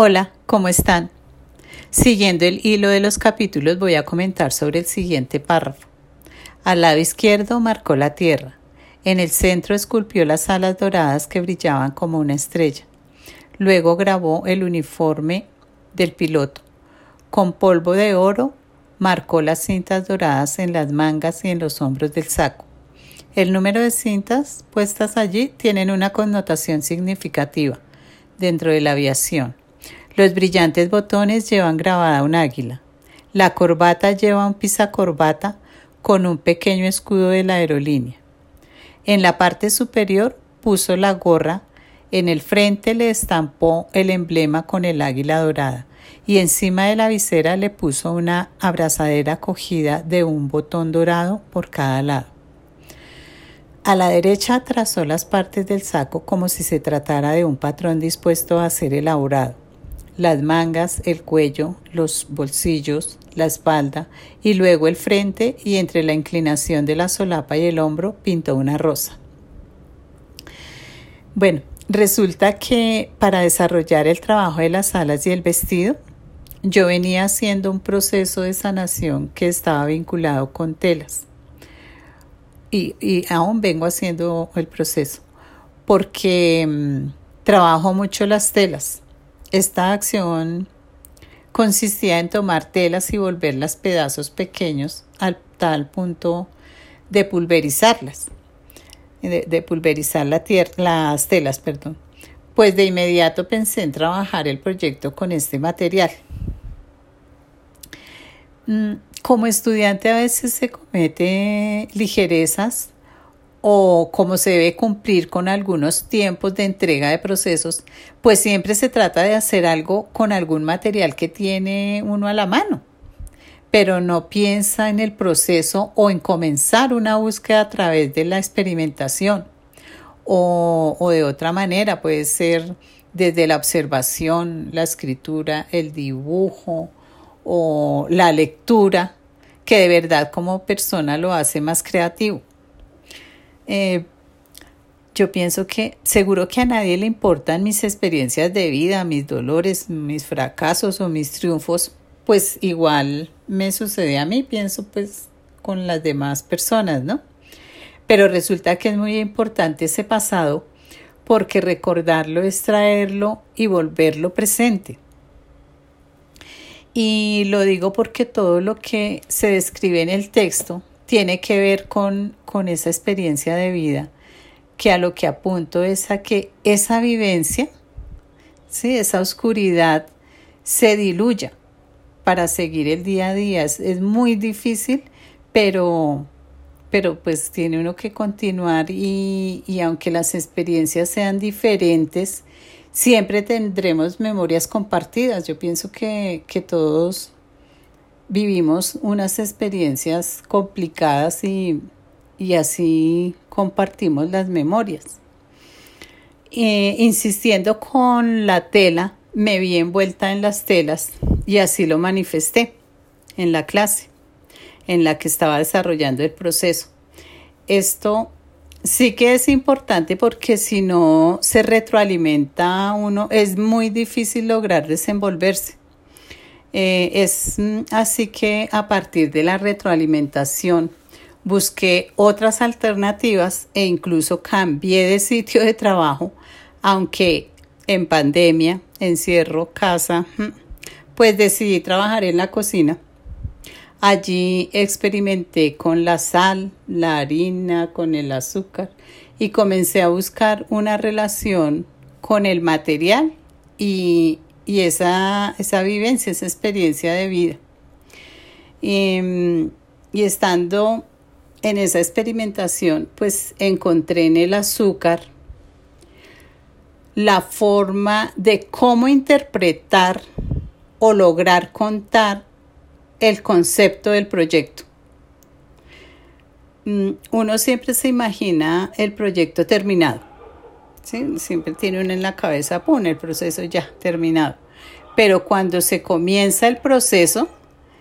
Hola, ¿cómo están? Siguiendo el hilo de los capítulos voy a comentar sobre el siguiente párrafo. Al lado izquierdo marcó la tierra. En el centro esculpió las alas doradas que brillaban como una estrella. Luego grabó el uniforme del piloto. Con polvo de oro marcó las cintas doradas en las mangas y en los hombros del saco. El número de cintas puestas allí tienen una connotación significativa dentro de la aviación. Los brillantes botones llevan grabada un águila. La corbata lleva un pisacorbata con un pequeño escudo de la aerolínea. En la parte superior puso la gorra, en el frente le estampó el emblema con el águila dorada y encima de la visera le puso una abrazadera cogida de un botón dorado por cada lado. A la derecha trazó las partes del saco como si se tratara de un patrón dispuesto a ser elaborado las mangas, el cuello, los bolsillos, la espalda y luego el frente y entre la inclinación de la solapa y el hombro pintó una rosa. Bueno, resulta que para desarrollar el trabajo de las alas y el vestido, yo venía haciendo un proceso de sanación que estaba vinculado con telas. Y, y aún vengo haciendo el proceso porque mm, trabajo mucho las telas esta acción consistía en tomar telas y volverlas pedazos pequeños al tal punto de pulverizarlas, de, pulverizar la las telas, perdón. Pues de inmediato pensé en trabajar el proyecto con este material. Mm, como estudiante a veces se comete ligerezas o como se debe cumplir con algunos tiempos de entrega de procesos, pues siempre se trata de hacer algo con algún material que tiene uno a la mano, pero no piensa en el proceso o en comenzar una búsqueda a través de la experimentación o, o de otra manera, puede ser desde la observación, la escritura, el dibujo o la lectura, que de verdad como persona lo hace más creativo. Eh, yo pienso que seguro que a nadie le importan mis experiencias de vida, mis dolores, mis fracasos o mis triunfos, pues igual me sucede a mí, pienso pues con las demás personas, ¿no? Pero resulta que es muy importante ese pasado porque recordarlo es traerlo y volverlo presente. Y lo digo porque todo lo que se describe en el texto tiene que ver con, con esa experiencia de vida, que a lo que apunto es a que esa vivencia, ¿sí? esa oscuridad, se diluya para seguir el día a día. Es, muy difícil, pero, pero pues tiene uno que continuar y, y aunque las experiencias sean diferentes, siempre tendremos memorias compartidas. Yo pienso que, que todos vivimos unas experiencias complicadas y, así compartimos las memorias. Eh, insistiendo con la tela, me vi envuelta en las telas y así lo manifesté en la clase en la que estaba desarrollando el proceso. Esto sí que es importante porque si no se retroalimenta uno, es muy difícil lograr desenvolverse. Eh, es mm, así que a partir de la retroalimentación busqué otras alternativas e incluso cambié de sitio de trabajo, aunque en pandemia, encierro, casa, mm, pues decidí trabajar en la cocina. Allí experimenté con la sal, la harina, con el azúcar y comencé a buscar una relación con el material y, y esa, esa vivencia, esa experiencia de vida. Y, y estando en esa experimentación, pues encontré en el azúcar la forma de cómo interpretar o lograr contar el concepto del proyecto. Mm, uno siempre se imagina el proyecto terminado Siempre tiene uno en la cabeza, pone el proceso ya terminado. Pero cuando se comienza el proceso,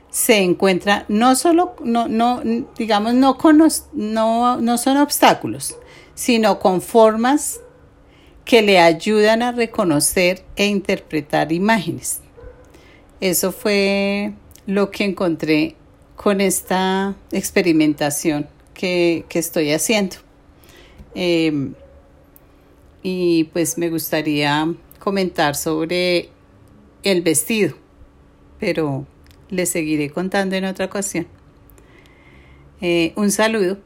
se encuentra no solo, no, no, digamos, no, con, no, no son obstáculos, sino con formas que le ayudan a reconocer e interpretar imágenes. Eso fue lo que encontré con esta experimentación que, estoy haciendo. Em, y pues me gustaría comentar sobre el vestido, pero le seguiré contando en otra ocasión. Eh, un saludo